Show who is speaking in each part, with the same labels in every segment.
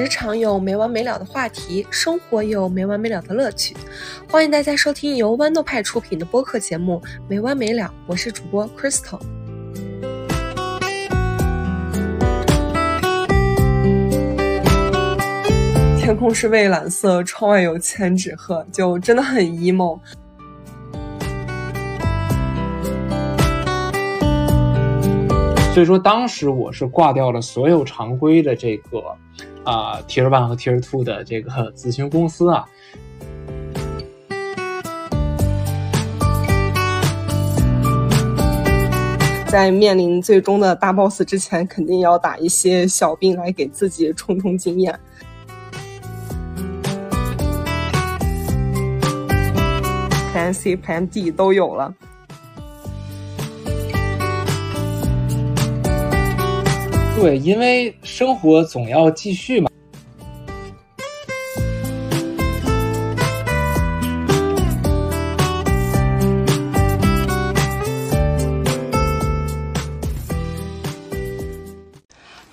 Speaker 1: 职场有没完没了的话题，生活有没完没了的乐趣。欢迎大家收听由豌豆派出品的播客节目《没完没了》，我是主播 Crystal。天空是蔚蓝色，窗外有千纸鹤，就真的很 emo。
Speaker 2: 所以说，当时我是挂掉了所有常规的这个啊 Tier One 和 Tier Two 的这个咨询公司啊。
Speaker 1: 在面临最终的大 boss 之前，肯定要打一些小兵来给自己充充经验。Plan C、Plan D 都有了。
Speaker 2: 对，因为生活总要继续嘛。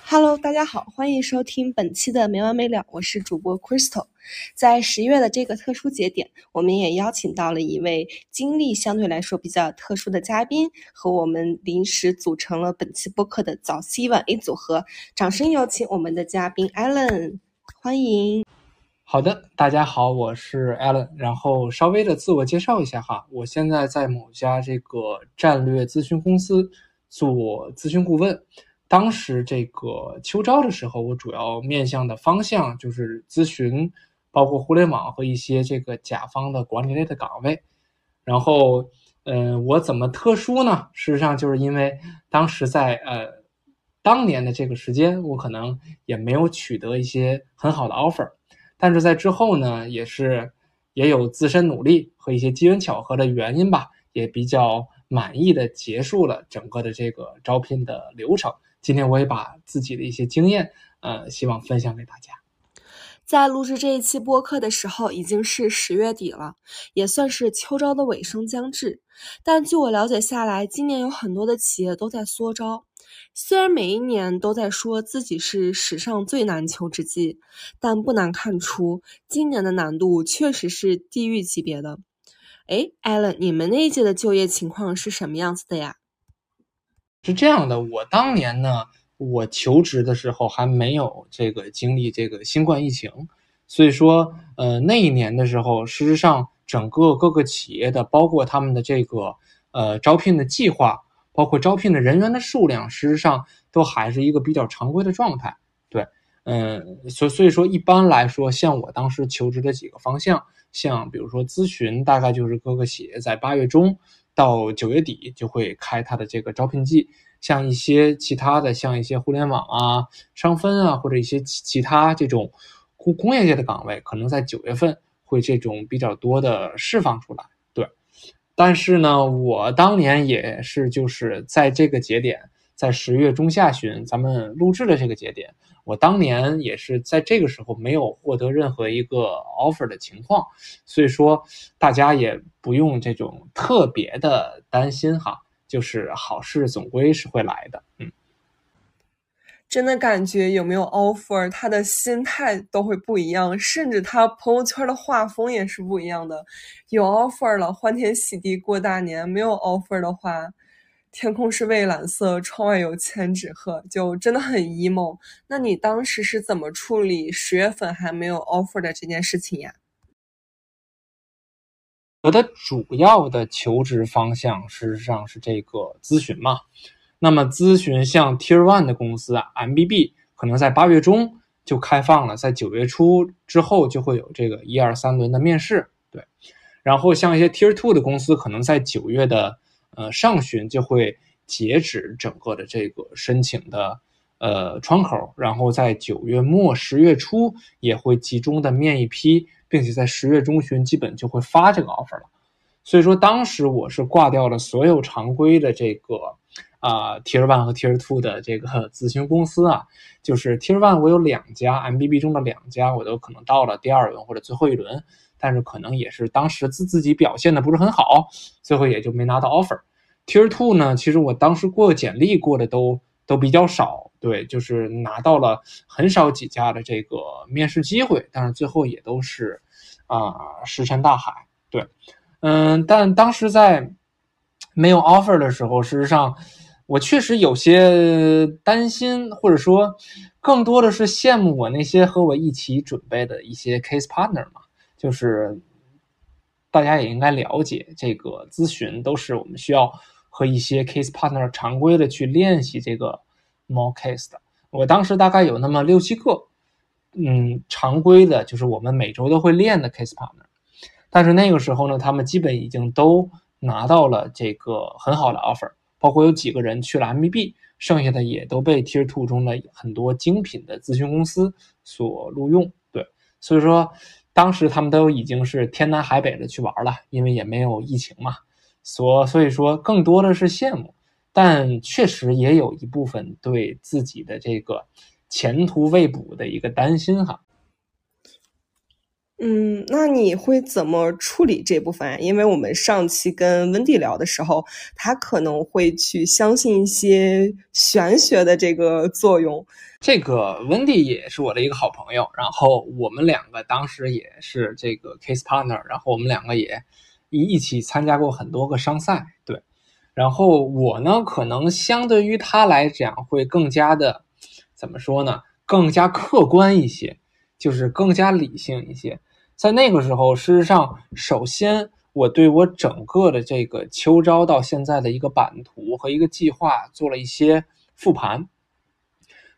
Speaker 1: Hello，大家好，欢迎收听本期的没完没了，我是主播 Crystal。在十月的这个特殊节点，我们也邀请到了一位经历相对来说比较特殊的嘉宾，和我们临时组成了本期播客的早 C 晚 A 组合。掌声有请我们的嘉宾 Allen，欢迎。
Speaker 2: 好的，大家好，我是 Allen。然后稍微的自我介绍一下哈，我现在在某家这个战略咨询公司做咨询顾问。当时这个秋招的时候，我主要面向的方向就是咨询。包括互联网和一些这个甲方的管理类的岗位，然后，嗯，我怎么特殊呢？事实上，就是因为当时在呃当年的这个时间，我可能也没有取得一些很好的 offer，但是在之后呢，也是也有自身努力和一些机缘巧合的原因吧，也比较满意的结束了整个的这个招聘的流程。今天我也把自己的一些经验，呃，希望分享给大家。
Speaker 1: 在录制这一期播客的时候，已经是十月底了，也算是秋招的尾声将至。但据我了解下来，今年有很多的企业都在缩招。虽然每一年都在说自己是史上最难求之季，但不难看出，今年的难度确实是地狱级别的。哎，Allen，你们那一届的就业情况是什么样子的呀？
Speaker 2: 是这样的，我当年呢。我求职的时候还没有这个经历这个新冠疫情，所以说，呃，那一年的时候，事实上整个各个企业的，包括他们的这个呃招聘的计划，包括招聘的人员的数量，事实上都还是一个比较常规的状态。对，嗯，所所以说，一般来说，像我当时求职的几个方向，像比如说咨询，大概就是各个企业在八月中到九月底就会开他的这个招聘季。像一些其他的，像一些互联网啊、商分啊，或者一些其其他这种工工业界的岗位，可能在九月份会这种比较多的释放出来。对，但是呢，我当年也是就是在这个节点，在十月中下旬咱们录制的这个节点，我当年也是在这个时候没有获得任何一个 offer 的情况，所以说大家也不用这种特别的担心哈。就是好事总归是会来的，嗯，
Speaker 1: 真的感觉有没有 offer，他的心态都会不一样，甚至他朋友圈的画风也是不一样的。有 offer 了，欢天喜地过大年；没有 offer 的话，天空是蔚蓝色，窗外有千纸鹤，就真的很 emo。那你当时是怎么处理十月份还没有 offer 的这件事情呀？
Speaker 2: 我的主要的求职方向事实上是这个咨询嘛，那么咨询像 Tier One 的公司啊，MBB 可能在八月中就开放了，在九月初之后就会有这个一二三轮的面试，对。然后像一些 Tier Two 的公司，可能在九月的呃上旬就会截止整个的这个申请的呃窗口，然后在九月末十月初也会集中的面一批。并且在十月中旬基本就会发这个 offer 了，所以说当时我是挂掉了所有常规的这个啊 Tier One 和 Tier Two 的这个 咨询公司啊，就是 Tier One 我有两家，MBB 中的两家我都可能到了第二轮或者最后一轮，但是可能也是当时自自己表现的不是很好，最后也就没拿到 offer。Tier Two 呢，其实我当时过简历过的都都比较少，对，就是拿到了很少几家的这个面试机会，但是最后也都是啊石沉大海，对，嗯，但当时在没有 offer 的时候，事实上我确实有些担心，或者说更多的是羡慕我那些和我一起准备的一些 case partner 嘛，就是大家也应该了解，这个咨询都是我们需要。和一些 case partner 常规的去练习这个 more case 的，我当时大概有那么六七个，嗯，常规的，就是我们每周都会练的 case partner，但是那个时候呢，他们基本已经都拿到了这个很好的 offer，包括有几个人去了 MBB，剩下的也都被 Tier Two 中的很多精品的咨询公司所录用。对，所以说当时他们都已经是天南海北的去玩了，因为也没有疫情嘛。所所以说，更多的是羡慕，但确实也有一部分对自己的这个前途未卜的一个担心哈。
Speaker 1: 嗯，那你会怎么处理这部分？因为我们上期跟温蒂聊的时候，他可能会去相信一些玄学的这个作用。
Speaker 2: 这个温蒂也是我的一个好朋友，然后我们两个当时也是这个 case partner，然后我们两个也。一一起参加过很多个商赛，对，然后我呢，可能相对于他来讲会更加的，怎么说呢？更加客观一些，就是更加理性一些。在那个时候，事实上，首先我对我整个的这个秋招到现在的一个版图和一个计划做了一些复盘，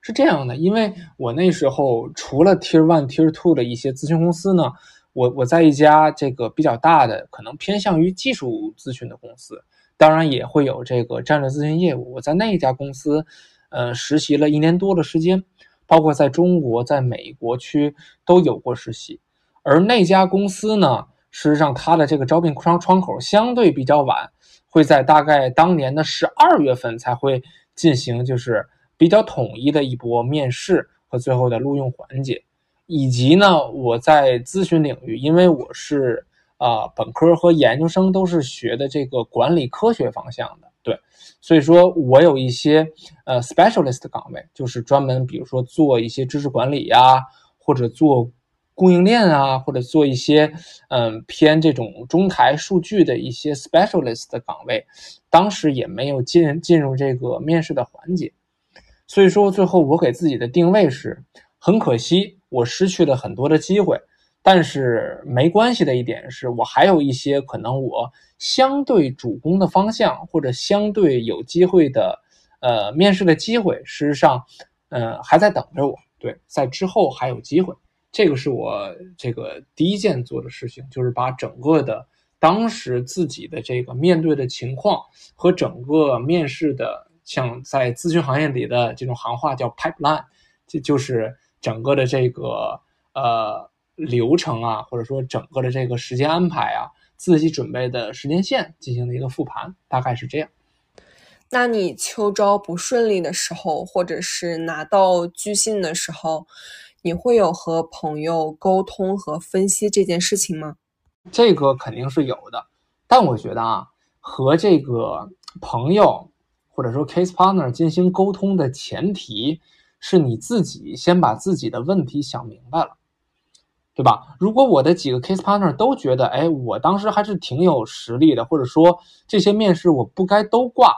Speaker 2: 是这样的，因为我那时候除了 Tier One、Tier Two 的一些咨询公司呢。我我在一家这个比较大的，可能偏向于技术咨询的公司，当然也会有这个战略咨询业务。我在那一家公司，呃，实习了一年多的时间，包括在中国、在美国区都有过实习。而那家公司呢，事实上它的这个招聘窗窗口相对比较晚，会在大概当年的十二月份才会进行，就是比较统一的一波面试和最后的录用环节。以及呢，我在咨询领域，因为我是啊本科和研究生都是学的这个管理科学方向的，对，所以说我有一些呃 specialist 的岗位，就是专门比如说做一些知识管理呀，或者做供应链啊，或者做一些嗯偏这种中台数据的一些 specialist 的岗位，当时也没有进进入这个面试的环节，所以说最后我给自己的定位是很可惜。我失去了很多的机会，但是没关系的一点是我还有一些可能我相对主攻的方向或者相对有机会的呃面试的机会，事实上，呃还在等着我。对，在之后还有机会。这个是我这个第一件做的事情，就是把整个的当时自己的这个面对的情况和整个面试的，像在咨询行业里的这种行话叫 pipeline，这就是。整个的这个呃流程啊，或者说整个的这个时间安排啊，自己准备的时间线进行了一个复盘，大概是这样。
Speaker 1: 那你秋招不顺利的时候，或者是拿到拒信的时候，你会有和朋友沟通和分析这件事情吗？
Speaker 2: 这个肯定是有的，但我觉得啊，和这个朋友或者说 case partner 进行沟通的前提。是你自己先把自己的问题想明白了，对吧？如果我的几个 case partner 都觉得，哎，我当时还是挺有实力的，或者说这些面试我不该都挂，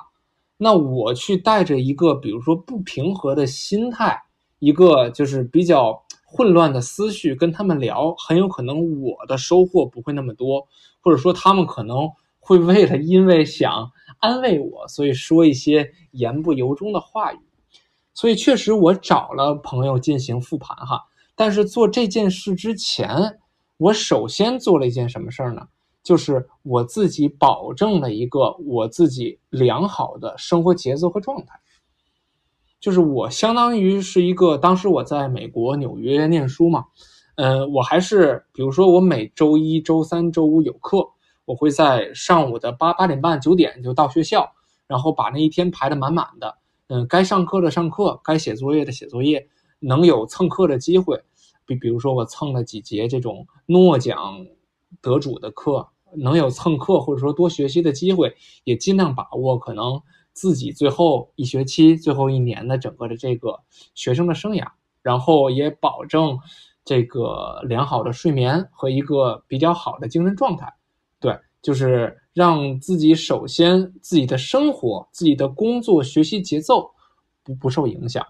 Speaker 2: 那我去带着一个比如说不平和的心态，一个就是比较混乱的思绪跟他们聊，很有可能我的收获不会那么多，或者说他们可能会为了因为想安慰我，所以说一些言不由衷的话语。所以确实，我找了朋友进行复盘哈。但是做这件事之前，我首先做了一件什么事儿呢？就是我自己保证了一个我自己良好的生活节奏和状态。就是我相当于是一个，当时我在美国纽约念书嘛，嗯，我还是比如说我每周一周三周五有课，我会在上午的八八点半九点就到学校，然后把那一天排得满满的。嗯，该上课的上课，该写作业的写作业，能有蹭课的机会，比比如说我蹭了几节这种诺奖得主的课，能有蹭课或者说多学习的机会，也尽量把握。可能自己最后一学期、最后一年的整个的这个学生的生涯，然后也保证这个良好的睡眠和一个比较好的精神状态。就是让自己首先自己的生活、自己的工作、学习节奏不不受影响。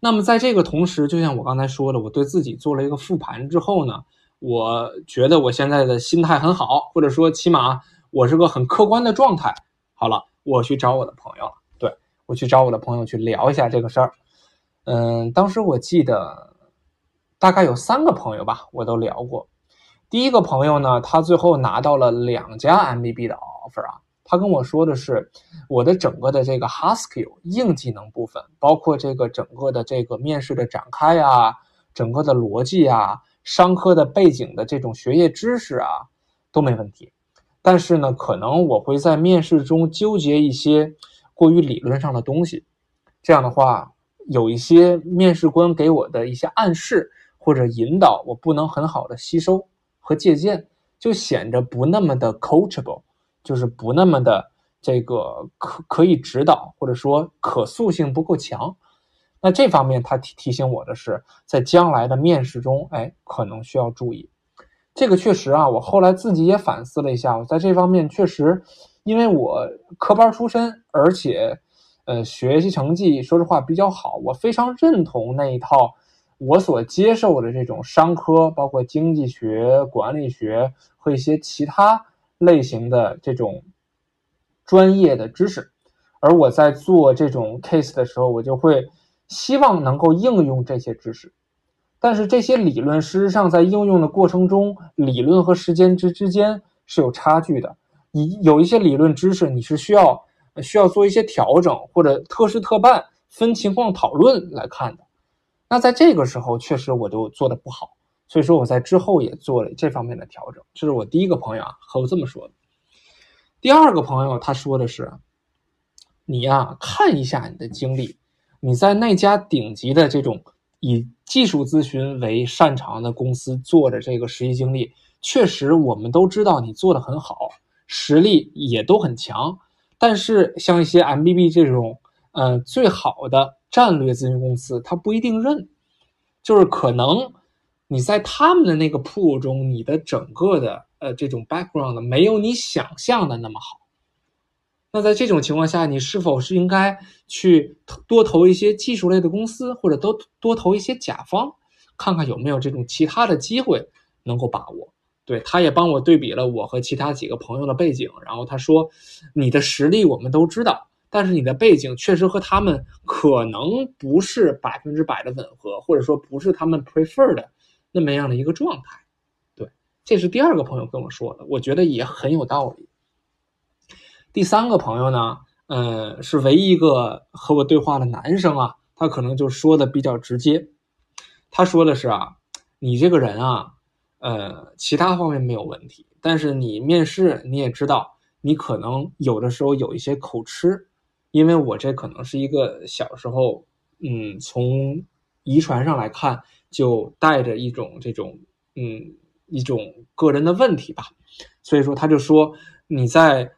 Speaker 2: 那么在这个同时，就像我刚才说的，我对自己做了一个复盘之后呢，我觉得我现在的心态很好，或者说起码我是个很客观的状态。好了，我去找我的朋友了，对我去找我的朋友去聊一下这个事儿。嗯，当时我记得大概有三个朋友吧，我都聊过。第一个朋友呢，他最后拿到了两家 MBB 的 offer 啊。他跟我说的是，我的整个的这个 hard skill 硬技能部分，包括这个整个的这个面试的展开啊，整个的逻辑啊，商科的背景的这种学业知识啊，都没问题。但是呢，可能我会在面试中纠结一些过于理论上的东西，这样的话，有一些面试官给我的一些暗示或者引导，我不能很好的吸收和借鉴，就显得不那么的 coachable。就是不那么的这个可可以指导，或者说可塑性不够强。那这方面他提提醒我的是，在将来的面试中，哎，可能需要注意。这个确实啊，我后来自己也反思了一下，我在这方面确实，因为我科班出身，而且呃学习成绩说实话比较好，我非常认同那一套我所接受的这种商科，包括经济学、管理学和一些其他。类型的这种专业的知识，而我在做这种 case 的时候，我就会希望能够应用这些知识。但是这些理论事实上在应用的过程中，理论和实践之之间是有差距的。你有一些理论知识，你是需要需要做一些调整，或者特事特办、分情况讨论来看的。那在这个时候，确实我就做的不好。所以说我在之后也做了这方面的调整，这是我第一个朋友啊和我这么说的。第二个朋友他说的是，你呀看一下你的经历，你在那家顶级的这种以技术咨询为擅长的公司做的这个实习经历，确实我们都知道你做的很好，实力也都很强。但是像一些 MBB 这种呃最好的战略咨询公司，他不一定认，就是可能。你在他们的那个 pool 中，你的整个的呃这种 background 没有你想象的那么好。那在这种情况下，你是否是应该去多投一些技术类的公司，或者多多投一些甲方，看看有没有这种其他的机会能够把握？对，他也帮我对比了我和其他几个朋友的背景，然后他说，你的实力我们都知道，但是你的背景确实和他们可能不是百分之百的吻合，或者说不是他们 prefer 的。那么样的一个状态，对，这是第二个朋友跟我说的，我觉得也很有道理。第三个朋友呢，呃，是唯一一个和我对话的男生啊，他可能就说的比较直接。他说的是啊，你这个人啊，呃，其他方面没有问题，但是你面试你也知道，你可能有的时候有一些口吃，因为我这可能是一个小时候，嗯，从遗传上来看。就带着一种这种嗯一种个人的问题吧，所以说他就说你在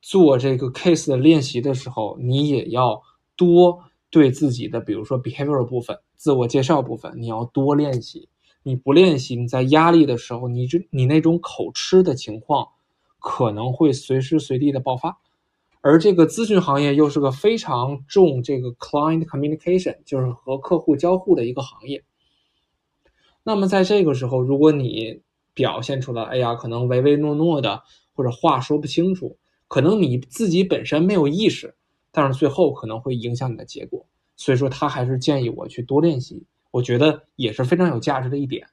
Speaker 2: 做这个 case 的练习的时候，你也要多对自己的比如说 behavior 部分、自我介绍部分，你要多练习。你不练习，你在压力的时候，你这你那种口吃的情况可能会随时随地的爆发。而这个咨询行业又是个非常重这个 client communication，就是和客户交互的一个行业。那么在这个时候，如果你表现出来，哎呀，可能唯唯诺诺的，或者话说不清楚，可能你自己本身没有意识，但是最后可能会影响你的结果。所以说，他还是建议我去多练习，我觉得也是非常有价值的一点。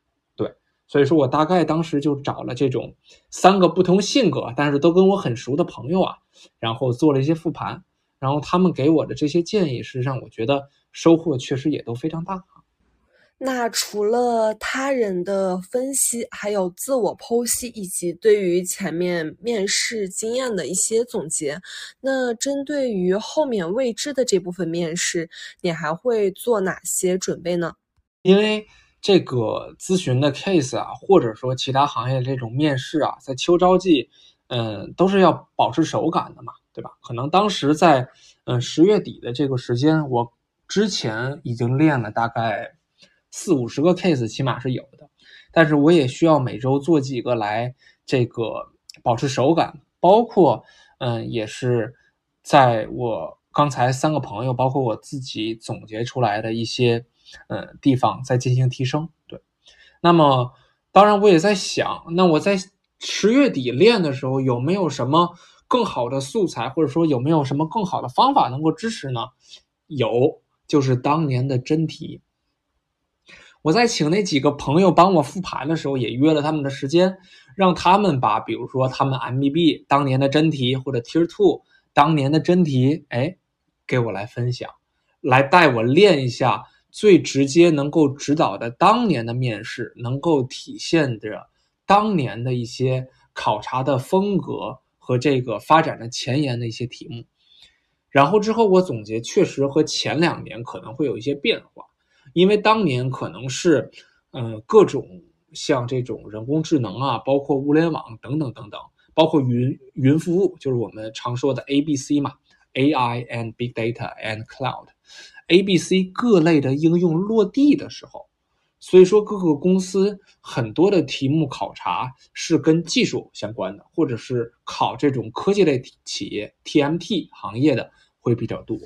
Speaker 2: 对，所以说我大概当时就找了这种三个不同性格，但是都跟我很熟的朋友啊，然后做了一些复盘，然后他们给我的这些建议，是让我觉得收获确实也都非常大。
Speaker 1: 那除了他人的分析，还有自我剖析，以及对于前面面试经验的一些总结。那针对于后面未知的这部分面试，你还会做哪些准备呢？
Speaker 2: 因为这个咨询的 case 啊，或者说其他行业这种面试啊，在秋招季，嗯，都是要保持手感的嘛，对吧？可能当时在嗯十月底的这个时间，我之前已经练了大概四五十个 case，起码是有的。但是我也需要每周做几个来这个保持手感，包括嗯也是在我刚才三个朋友，包括我自己总结出来的一些嗯地方在进行提升。对，那么当然我也在想，那我在十月底练的时候有没有什么？更好的素材，或者说有没有什么更好的方法能够支持呢？有，就是当年的真题。我在请那几个朋友帮我复盘的时候，也约了他们的时间，让他们把比如说他们 MBB 当年的真题或者 Tier Two 当年的真题，哎，给我来分享，来带我练一下最直接能够指导的当年的面试，能够体现着当年的一些考察的风格。和这个发展的前沿的一些题目，然后之后我总结，确实和前两年可能会有一些变化，因为当年可能是，嗯，各种像这种人工智能啊，包括物联网等等等等，包括云云服务，就是我们常说的 A B C 嘛，AI and Big Data and cloud A、B、C 各类的应用落地的时候。所以说，各个公司很多的题目考察是跟技术相关的，或者是考这种科技类企业 TMT 行业的会比较多。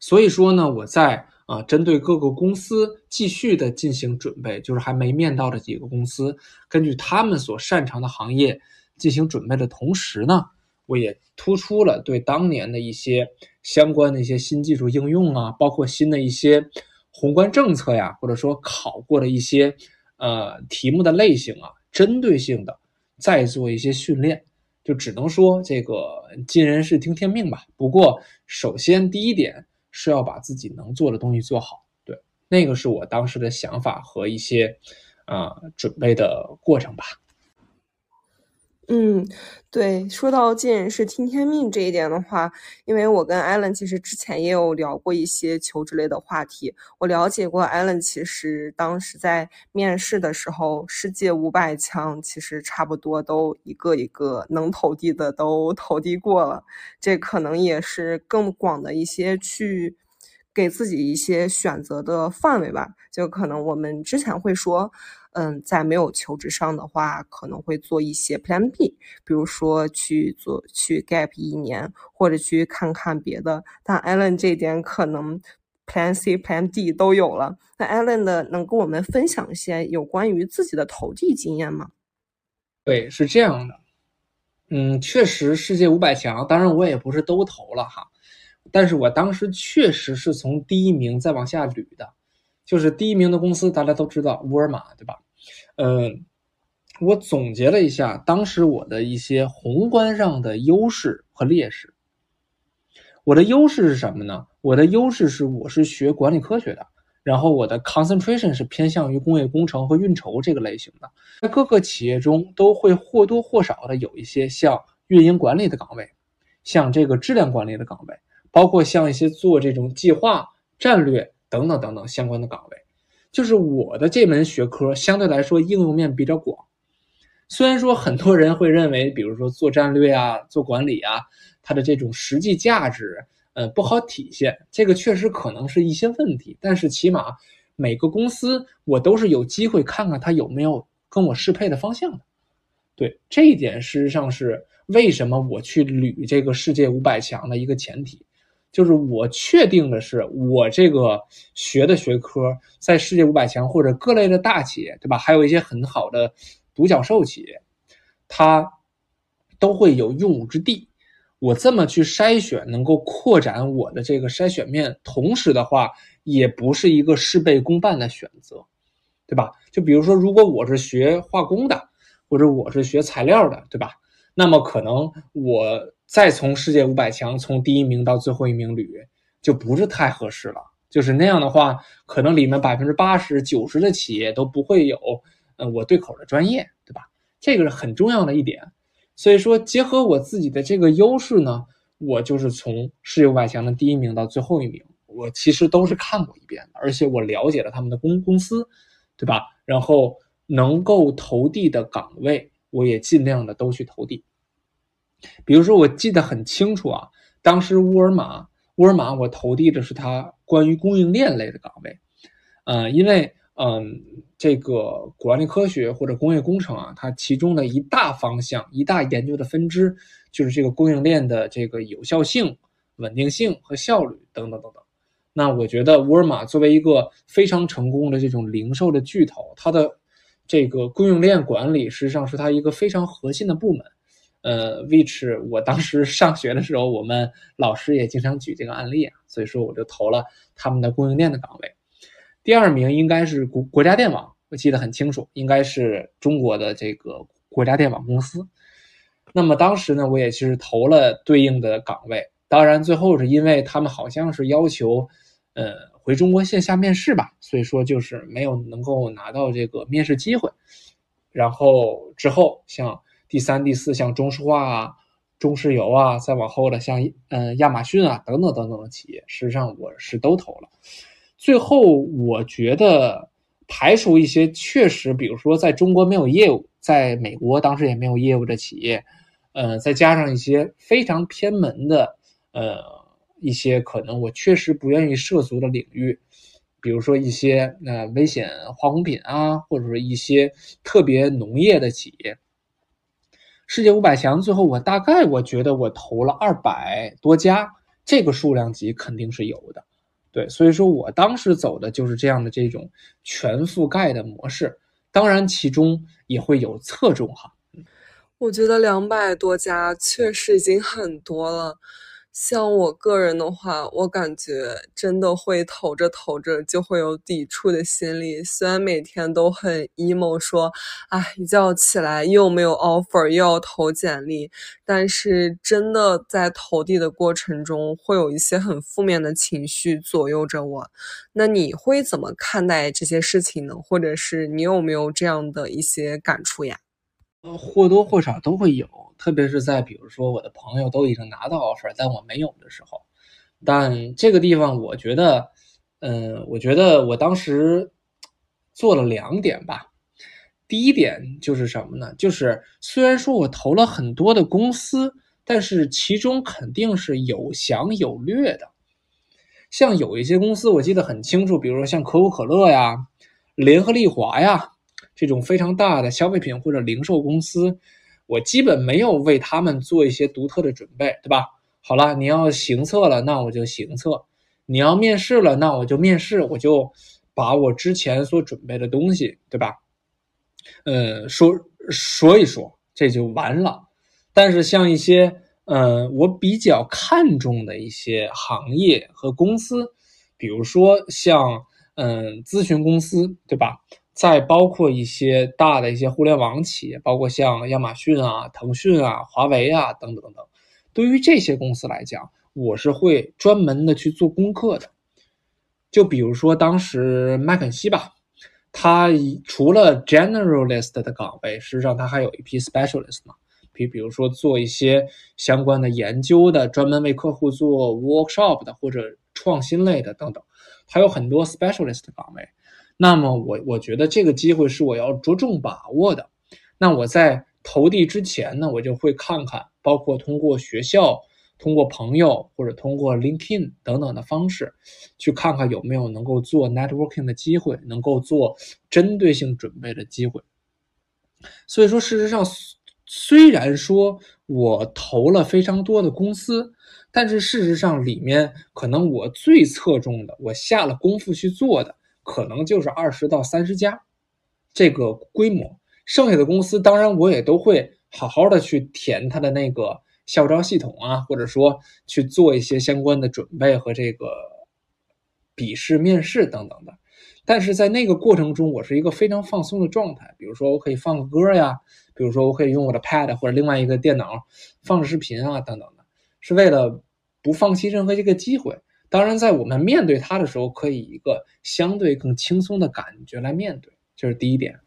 Speaker 2: 所以说呢，我在啊针对各个公司继续的进行准备，就是还没面到的几个公司，根据他们所擅长的行业进行准备的同时呢，我也突出了对当年的一些相关的一些新技术应用啊，包括新的一些。宏观政策呀，或者说考过的一些呃题目的类型啊，针对性的再做一些训练，就只能说这个尽人事听天命吧。不过首先第一点是要把自己能做的东西做好，对，那个是我当时的想法和一些啊准备的过程吧。
Speaker 1: 嗯，对，说到尽人事听天命这一点的话，因为我跟艾伦其实之前也有聊过一些求职类的话题，我了解过艾伦其实当时在面试的时候，世界五百强其实差不多都一个一个能投递的都 投递过了，这可能也是更广的一些去给自己一些选择的范围吧，就可能我们之前会说。嗯，在没有求职上的话，可能会做一些 Plan B，比如说去做去 gap 一年，或者去看看别的。但 Allen 这点可能 Plan C、Plan D 都有了。那 Allen 的能跟我们分享一些有关于自己的投递经验吗？
Speaker 2: 对，是这样的。嗯，确实世界五百强，当然我也不是都投了哈，但是我当时确实是从第一名再往下捋的，就是第一名的公司大家都知道沃尔玛，对吧？嗯，我总结了一下当时我的一些宏观上的优势和劣势。我的优势是什么呢？我的优势是我是学管理科学的，然后我的 concentration 是偏向于工业工程和运筹这个类型的，在各个企业中都会或多或少的有一些像运营管理的岗位，像这个质量管理的岗位，包括像一些做这种计划、战略等等等等相关的岗位。就是我的这门学科相对来说应用面比较广，虽然说很多人会认为，比如说做战略啊、做管理啊，它的这种实际价值，呃，不好体现。这个确实可能是一些问题，但是起码每个公司我都是有机会看看它有没有跟我适配的方向的。对这一点，事实上是为什么我去捋这个世界五百强的一个前提。就是我确定的是，我这个学的学科在世界五百强或者各类的大企业，对吧？还有一些很好的独角兽企业，它都会有用武之地。我这么去筛选，能够扩展我的这个筛选面，同时的话，也不是一个事倍功半的选择，对吧？就比如说，如果我是学化工的，或者我是学材料的，对吧？那么可能我。再从世界五百强从第一名到最后一名捋，就不是太合适了。就是那样的话，可能里面百分之八十九十的企业都不会有，呃，我对口的专业，对吧？这个是很重要的一点。所以说，结合我自己的这个优势呢，我就是从世界五百强的第一名到最后一名，我其实都是看过一遍的，而且我了解了他们的公公司，对吧？然后能够投递的岗位，我也尽量的都去投递。比如说，我记得很清楚啊，当时沃尔玛，沃尔玛我投递的是它关于供应链类的岗位，呃，因为嗯，这个管理科学或者工业工程啊，它其中的一大方向、一大研究的分支就是这个供应链的这个有效性、稳定性和效率等等等等。那我觉得沃尔玛作为一个非常成功的这种零售的巨头，它的这个供应链管理实际上是它一个非常核心的部门。呃，which 我当时上学的时候，我们老师也经常举这个案例啊，所以说我就投了他们的供应链的岗位。第二名应该是国国家电网，我记得很清楚，应该是中国的这个国家电网公司。那么当时呢，我也是投了对应的岗位，当然最后是因为他们好像是要求，呃，回中国线下面试吧，所以说就是没有能够拿到这个面试机会。然后之后像。第三、第四，像中石化啊、中石油啊，再往后的像嗯亚马逊啊等等等等的企业，实际上我是都投了。最后，我觉得排除一些确实，比如说在中国没有业务，在美国当时也没有业务的企业，呃，再加上一些非常偏门的，呃，一些可能我确实不愿意涉足的领域，比如说一些呃危险化工品啊，或者说一些特别农业的企业。世界五百强，最后我大概我觉得我投了二百多家，这个数量级肯定是有的，对，所以说我当时走的就是这样的这种全覆盖的模式，当然其中也会有侧重哈。
Speaker 1: 我觉得两百多家确实已经很多了。像我个人的话，我感觉真的会投着投着就会有抵触的心理。虽然每天都很 emo，说，哎，一觉起来又没有 offer，又要投简历，但是真的在投递的过程中，会有一些很负面的情绪左右着我。那你会怎么看待这些事情呢？或者是你有没有这样的一些感触呀？
Speaker 2: 呃或多或少都会有，特别是在比如说我的朋友都已经拿到 offer，但我没有的时候。但这个地方，我觉得，嗯，我觉得我当时做了两点吧。第一点就是什么呢？就是虽然说我投了很多的公司，但是其中肯定是有详有略的。像有一些公司，我记得很清楚，比如说像可口可乐呀、联合利华呀。这种非常大的消费品或者零售公司，我基本没有为他们做一些独特的准备，对吧？好了，你要行测了，那我就行测；你要面试了，那我就面试，我就把我之前所准备的东西，对吧？呃，说说一说，这就完了。但是像一些，呃，我比较看重的一些行业和公司，比如说像，嗯，咨询公司，对吧？再包括一些大的一些互联网企业，包括像亚马逊啊、腾讯啊、华为啊等等等等。对于这些公司来讲，我是会专门的去做功课的。就比如说当时麦肯锡吧，它除了 generalist 的岗位，实际上它还有一批 specialist 嘛，比比如说做一些相关的研究的，专门为客户做 workshop 的或者创新类的等等，它有很多 specialist 的岗位。那么我我觉得这个机会是我要着重把握的。那我在投递之前呢，我就会看看，包括通过学校、通过朋友或者通过 LinkedIn 等等的方式，去看看有没有能够做 networking 的机会，能够做针对性准备的机会。所以说，事实上，虽然说我投了非常多的公司，但是事实上里面可能我最侧重的，我下了功夫去做的。可能就是二十到三十家，这个规模，剩下的公司当然我也都会好好的去填他的那个校招系统啊，或者说去做一些相关的准备和这个笔试、面试等等的。但是在那个过程中，我是一个非常放松的状态，比如说我可以放个歌呀，比如说我可以用我的 Pad 或者另外一个电脑放视频啊等等的，是为了不放弃任何一个机会。当然，在我们面对它的时候，可以一个相对更轻松的感觉来面对，这是第一点。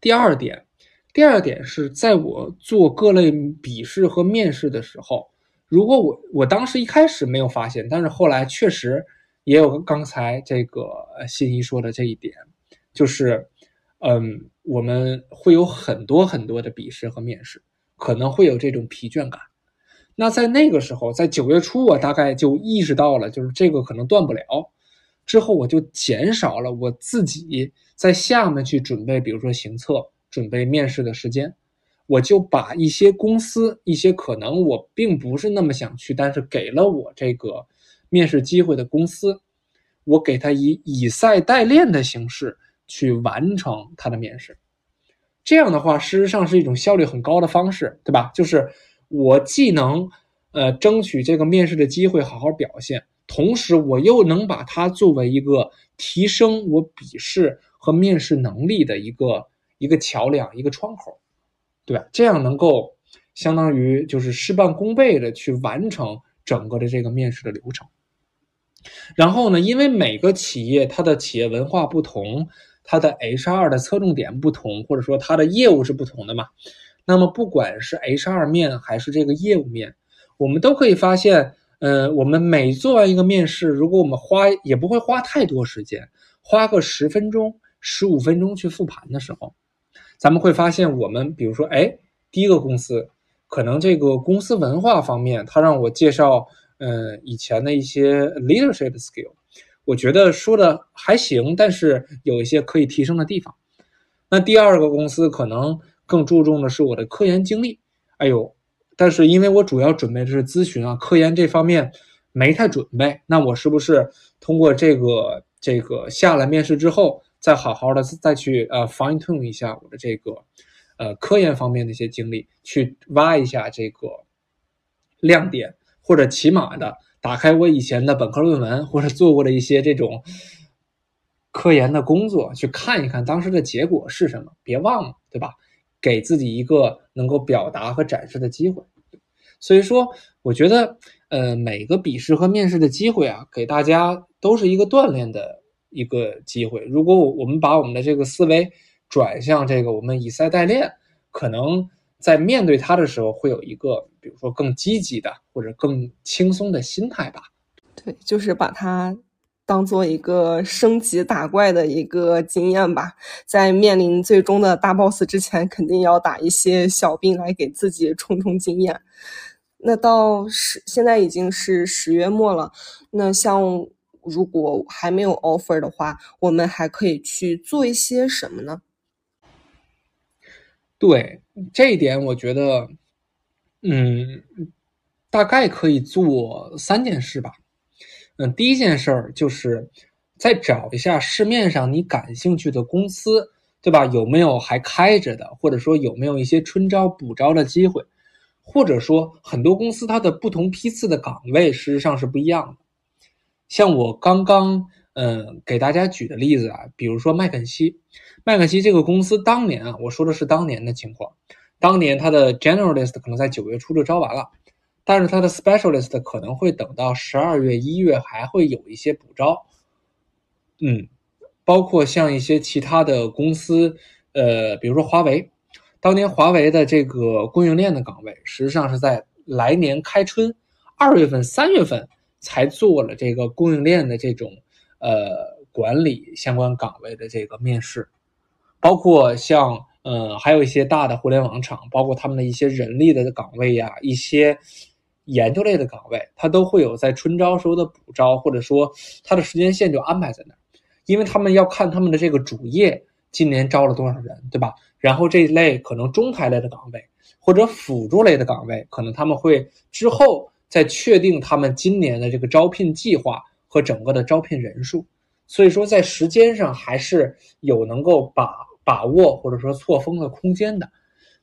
Speaker 2: 第二点，第二点是在我做各类笔试和面试的时候，如果我我当时一开始没有发现，但是后来确实也有刚才这个信一说的这一点，就是，嗯，我们会有很多很多的笔试和面试，可能会有这种疲倦感。那在那个时候，在九月初，我大概就意识到了，就是这个可能断不了。之后我就减少了我自己在下面去准备，比如说行测、准备面试的时间。我就把一些公司，一些可能我并不是那么想去，但是给了我这个面试机会的公司，我给他以以赛代练的形式去完成他的面试。这样的话，事实上是一种效率很高的方式，对吧？就是我既能呃争取这个面试的机会，好好表现，同时我又能把它作为一个提升我笔试和面试能力的一个一个桥梁，一个窗口。对吧？这样能够相当于就是事半功倍的去完成整个的这个面试的流程。然后呢，因为每个企业它的企业文化不同，它的 HR 的侧重点不同，或者说它的业务是不同的嘛。那么不管是 HR 面还是这个业务面，我们都可以发现，呃，我们每做完一个面试，如果我们花也不会花太多时间，花个十分钟、十五分钟去复盘的时候。咱们会发现，我们比如说，哎，第一个公司，可能这个公司文化方面，他让我介绍，嗯，以前的一些 leadership skill，我觉得说的还行，但是有一些可以提升的地方。那第二个公司可能更注重的是我的科研经历，哎呦，但是因为我主要准备的是咨询啊，科研这方面没太准备，那我是不是通过这个这个下来面试之后？再好好的再去呃 fine tune 一下我的这个呃科研方面的一些经历，去挖一下这个亮点，或者起码的打开我以前的本科论文或者做过的一些这种科研的工作，去看一看当时的结果是什么。别忘了，对吧？给自己一个能够表达和展示的机会。所以说，我觉得呃每个笔试和面试的机会啊，给大家都是一个锻炼的。一个机会，如果我我们把我们的这个思维转向这个，我们以赛代练，可能在面对它的时候，会有一个比如说更积极的或者更轻松的心态吧。
Speaker 1: 对，就是把它当做一个升级打怪的一个经验吧。在面临最终的大 boss 之前，肯定要打一些小兵来给自己充充经验。那到十现在已经是十月末了，那像。如果还没有 offer 的话，我们还可以去做一些什么呢？
Speaker 2: 对这一点，我觉得，嗯，大概可以做三件事吧。嗯，第一件事儿就是再找一下市面上你感兴趣的公司，对吧？有没有还开着的，或者说有没有一些春招补招的机会？或者说很多公司它的不同批次的岗位事实上是不一样的。像我刚刚嗯给大家举的例子啊，比如说麦肯锡，麦肯锡这个公司当年啊，我说的是当年的情况，当年它的 generalist 可能在九月初就招完了，但是它的 specialist 可能会等到十二月一月还会有一些补招，嗯，包括像一些其他的公司，呃，比如说华为，当年华为的这个供应链的岗位，实际上是在来年开春二月份、三月份。才做了这个供应链的这种呃管理相关岗位的这个面试，包括像呃还有一些大的互联网厂，包括他们的一些人力的岗位呀，一些研究类的岗位，它都会有在春招时候的补招，或者说它的时间线就安排在那儿，因为他们要看他们的这个主业今年招了多少人，对吧？然后这一类可能中台类的岗位或者辅助类的岗位，可能他们会之后。再确定他们今年的这个招聘计划和整个的招聘人数，所以说在时间上还是有能够把把握或者说错峰的空间的。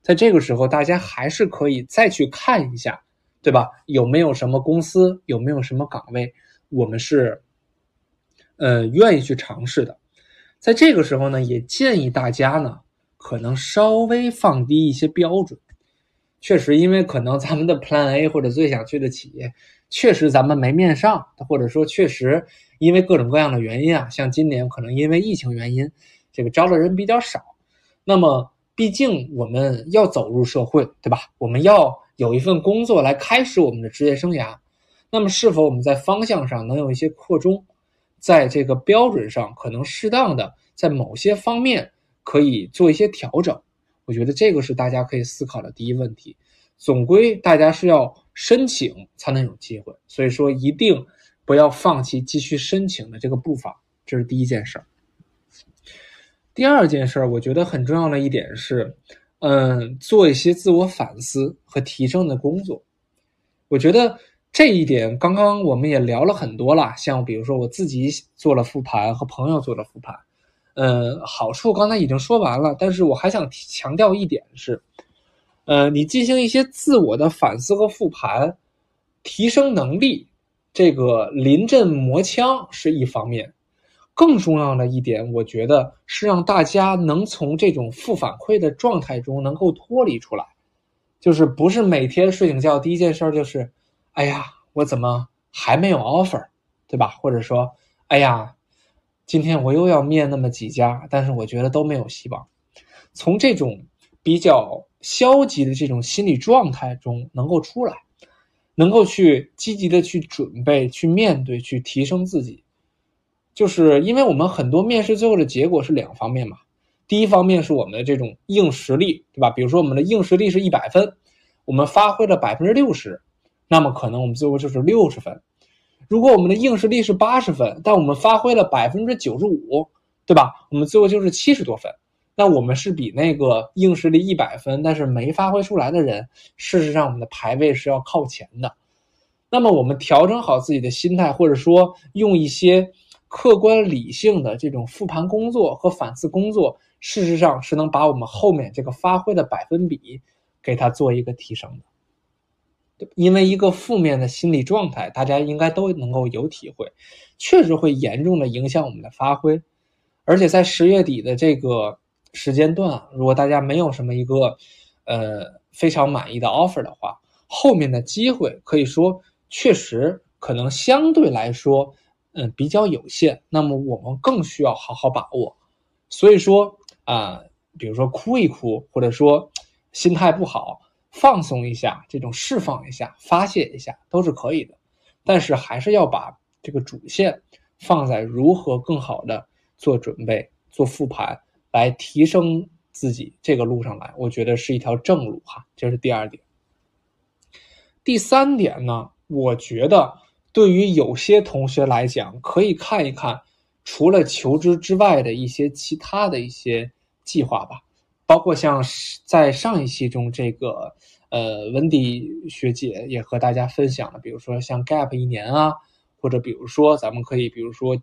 Speaker 2: 在这个时候，大家还是可以再去看一下，对吧？有没有什么公司，有没有什么岗位，我们是呃愿意去尝试的。在这个时候呢，也建议大家呢，可能稍微放低一些标准。确实，因为可能咱们的 Plan A 或者最想去的企业，确实咱们没面上，或者说确实因为各种各样的原因啊，像今年可能因为疫情原因，这个招的人比较少。那么，毕竟我们要走入社会，对吧？我们要有一份工作来开始我们的职业生涯。那么，是否我们在方向上能有一些扩充，在这个标准上可能适当的在某些方面可以做一些调整？我觉得这个是大家可以思考的第一问题。总归大家是要申请才能有机会，所以说一定不要放弃继续申请的这个步伐，这是第一件事儿。第二件事儿，我觉得很重要的一点是，嗯，做一些自我反思和提升的工作。我觉得这一点，刚刚我们也聊了很多了，像比如说我自己做了复盘，和朋友做了复盘，嗯，好处刚才已经说完了，但是我还想强调一点是，呃，你进行一些自我的反思和复盘，提升能力，这个临阵磨枪是一方面。更重要的一点，我觉得是让大家能从这种负反馈的状态中能够脱离出来，就是不是每天睡醒觉第一件事就是，哎呀，我怎么还没有 offer，对吧？或者说，哎呀，今天我又要面那么几家，但是我觉得都没有希望。从这种比较消极的这种心理状态中能够出来，能够去积极的去准备、去面对、去提升自己。就是因为我们很多面试最后的结果是两方面嘛，第一方面是我们的这种硬实力，对吧？比如说我们的硬实力是一百分，我们发挥了百分之六十，那么可能我们最后就是六十分。如果我们的硬实力是八十分，但我们发挥了百分之九十五，对吧？我们最后就是七十多分。那我们是比那个硬实力一百分但是没发挥出来的人，事实上我们的排位是要靠前的。那么我们调整好自己的心态，或者说用一些。客观理性的这种复盘工作和反思工作，事实上是能把我们后面这个发挥的百分比给它做一个提升的。因为一个负面的心理状态，大家应该都能够有体会，确实会严重的影响我们的发挥。而且在十月底的这个时间段，如果大家没有什么一个呃非常满意的 offer 的话，后面的机会可以说确实可能相对来说。嗯，比较有限，那么我们更需要好好把握。所以说啊，比如说哭一哭，或者说心态不好，放松一下，这种释放一下、发泄一下都是可以的。但是还是要把这个主线放在如何更好的做准备、做复盘，来提升自己这个路上来。我觉得是一条正路哈，这是第二点。第三点呢，我觉得。对于有些同学来讲，可以看一看除了求职之外的一些其他的一些计划吧，包括像在上一期中，这个呃温迪学姐也和大家分享了，比如说像 gap 一年啊，或者比如说咱们可以比如说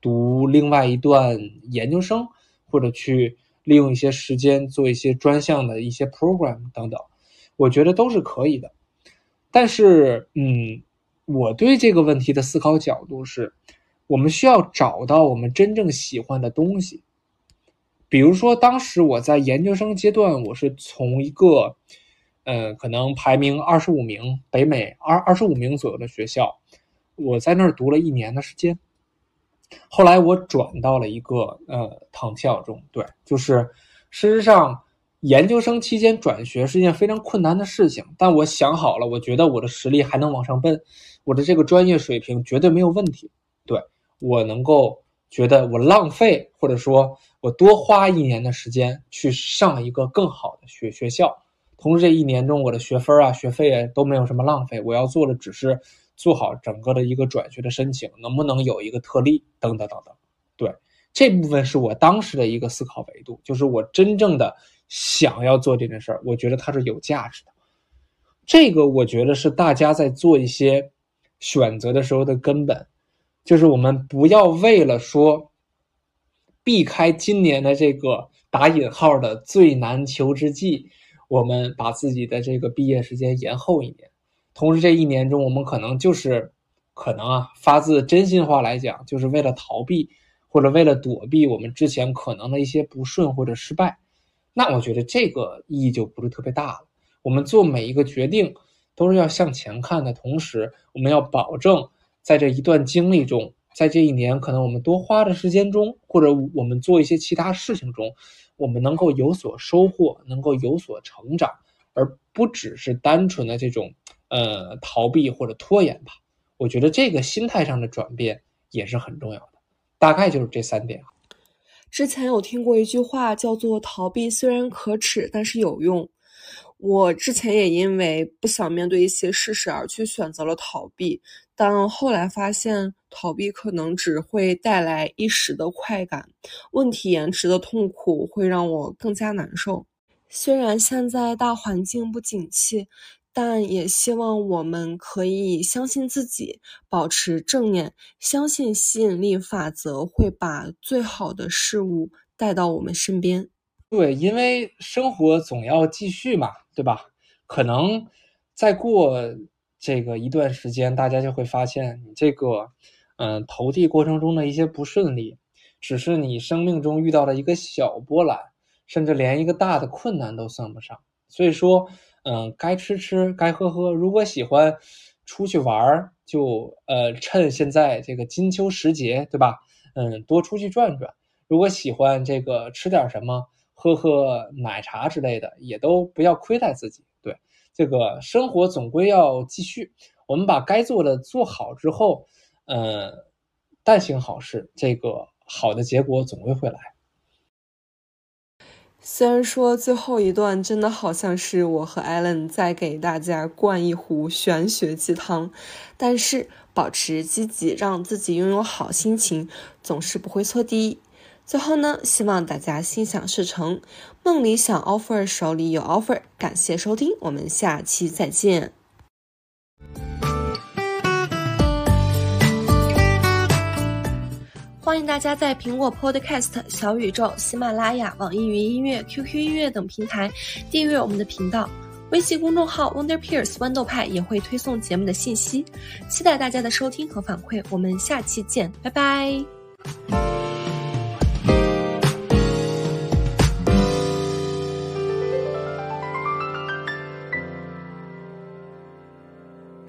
Speaker 2: 读另外一段研究生，或者去利用一些时间做一些专项的一些 program 等等，我觉得都是可以的。但是，嗯。我对这个问题的思考角度是，我们需要找到我们真正喜欢的东西。比如说，当时我在研究生阶段，我是从一个，呃，可能排名二十五名，北美二二十五名左右的学校，我在那儿读了一年的时间。后来我转到了一个呃藤校中，对，就是事实上。研究生期间转学是一件非常困难的事情，但我想好了，我觉得我的实力还能往上奔，我的这个专业水平绝对没有问题。对我能够觉得我浪费，或者说我多花一年的时间去上一个更好的学学校，同时这一年中我的学分啊、学费啊都没有什么浪费。我要做的只是做好整个的一个转学的申请，能不能有一个特例等等等等。对这部分是我当时的一个思考维度，就是我真正的。想要做这件事儿，我觉得它是有价值的。这个我觉得是大家在做一些选择的时候的根本，就是我们不要为了说避开今年的这个打引号的最难求之季，我们把自己的这个毕业时间延后一年。同时，这一年中我们可能就是可能啊，发自真心话来讲，就是为了逃避或者为了躲避我们之前可能的一些不顺或者失败。那我觉得这个意义就不是特别大了。我们做每一个决定都是要向前看的，同时我们要保证在这一段经历中，在这一年可能我们多花的时间中，或者我们做一些其他事情中，我们能够有所收获，能够有所成长，而不只是单纯的这种呃逃避或者拖延吧。我觉得这个心态上的转变也是很重要的。大概就是这三点。
Speaker 1: 之前有听过一句话，叫做“逃避虽然可耻，但是有用”。我之前也因为不想面对一些事实而去选择了逃避，但后来发现逃避可能只会带来一时的快感，问题延迟的痛苦会让我更加难受。虽然现在大环境不景气，但也希望我们可以相信自己，保持正念，相信吸引力法则会把最好的事物带到我们身边。
Speaker 2: 对，因为生活总要继续嘛，对吧？可能再过这个一段时间，大家就会发现，你这个，嗯，投递过程中的一些不顺利，只是你生命中遇到的一个小波澜，甚至连一个大的困难都算不上。所以说，嗯，该吃吃，该喝喝。如果喜欢出去玩儿，就呃，趁现在这个金秋时节，对吧？嗯，多出去转转。如果喜欢这个吃点什么。喝喝奶茶之类的，也都不要亏待自己。对，这个生活总归要继续。我们把该做的做好之后，呃，但行好事，这个好的结果总归会来。
Speaker 1: 虽然说最后一段真的好像是我和艾伦在给大家灌一壶玄学鸡汤，但是保持积极，让自己拥有好心情，总是不会错的。最后呢，希望大家心想事成，梦里想 offer，手里有 offer。感谢收听，我们下期再见。欢迎大家在苹果 Podcast、小宇宙、喜马拉雅、网易云音乐、QQ 音乐等平台订阅我们的频道。微信公众号 WonderPears 豌豆派也会推送节目的信息，期待大家的收听和反馈。我们下期见，拜拜。